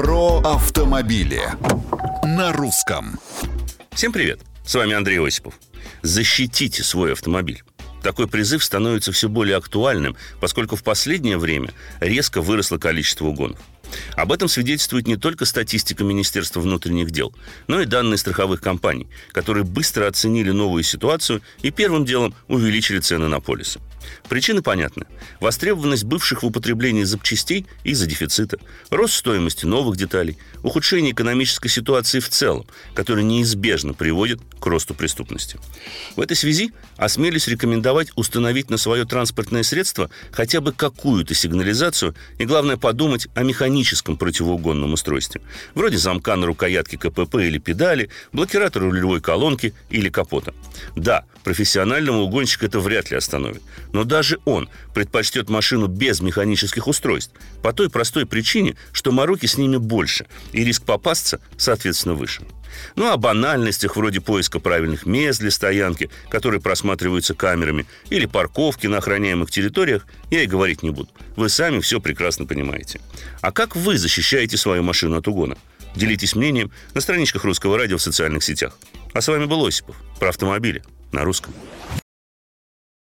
Про автомобили на русском. Всем привет! С вами Андрей Осипов. Защитите свой автомобиль. Такой призыв становится все более актуальным, поскольку в последнее время резко выросло количество угонов. Об этом свидетельствует не только статистика Министерства внутренних дел, но и данные страховых компаний, которые быстро оценили новую ситуацию и первым делом увеличили цены на полисы. Причины понятны. Востребованность бывших в употреблении запчастей из-за дефицита, рост стоимости новых деталей, ухудшение экономической ситуации в целом, который неизбежно приводит к росту преступности. В этой связи осмелюсь рекомендовать установить на свое транспортное средство хотя бы какую-то сигнализацию и, главное, подумать о механическом противоугонном устройстве, вроде замка на рукоятке КПП или педали, блокиратора рулевой колонки или капота. Да, профессионального угонщика это вряд ли остановит, но даже он предпочтет машину без механических устройств по той простой причине, что мороки с ними больше, и риск попасться, соответственно, выше. Ну, о банальностях вроде поиска правильных мест для стоянки, которые просматриваются камерами, или парковки на охраняемых территориях, я и говорить не буду. Вы сами все прекрасно понимаете. А как вы защищаете свою машину от угона? Делитесь мнением на страничках Русского радио в социальных сетях. А с вами был Осипов про автомобили на русском.